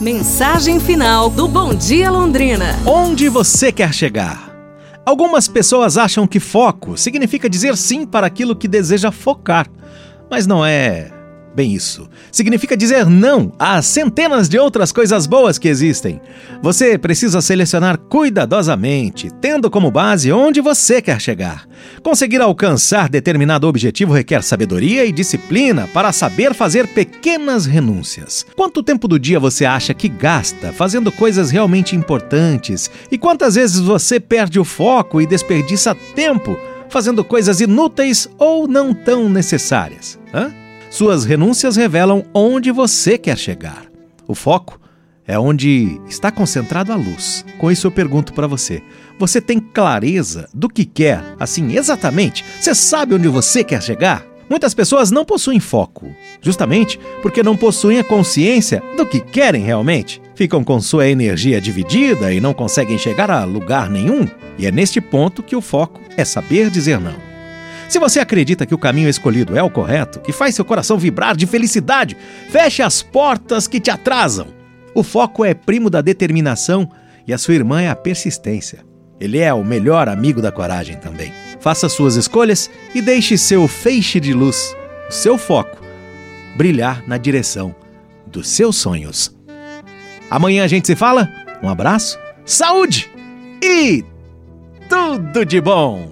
Mensagem final do Bom Dia Londrina. Onde você quer chegar? Algumas pessoas acham que foco significa dizer sim para aquilo que deseja focar, mas não é bem isso. Significa dizer não a centenas de outras coisas boas que existem. Você precisa selecionar cuidadosamente, tendo como base onde você quer chegar. Conseguir alcançar determinado objetivo requer sabedoria e disciplina para saber fazer pequenas renúncias. Quanto tempo do dia você acha que gasta fazendo coisas realmente importantes? E quantas vezes você perde o foco e desperdiça tempo fazendo coisas inúteis ou não tão necessárias? Hã? Suas renúncias revelam onde você quer chegar. O foco é onde está concentrado a luz. Com isso eu pergunto para você: você tem clareza do que quer, assim exatamente? Você sabe onde você quer chegar? Muitas pessoas não possuem foco, justamente porque não possuem a consciência do que querem realmente. Ficam com sua energia dividida e não conseguem chegar a lugar nenhum. E é neste ponto que o foco é saber dizer não. Se você acredita que o caminho escolhido é o correto, que faz seu coração vibrar de felicidade, feche as portas que te atrasam. O foco é primo da determinação e a sua irmã é a persistência. Ele é o melhor amigo da coragem também. Faça suas escolhas e deixe seu feixe de luz, o seu foco, brilhar na direção dos seus sonhos. Amanhã a gente se fala. Um abraço, saúde e tudo de bom!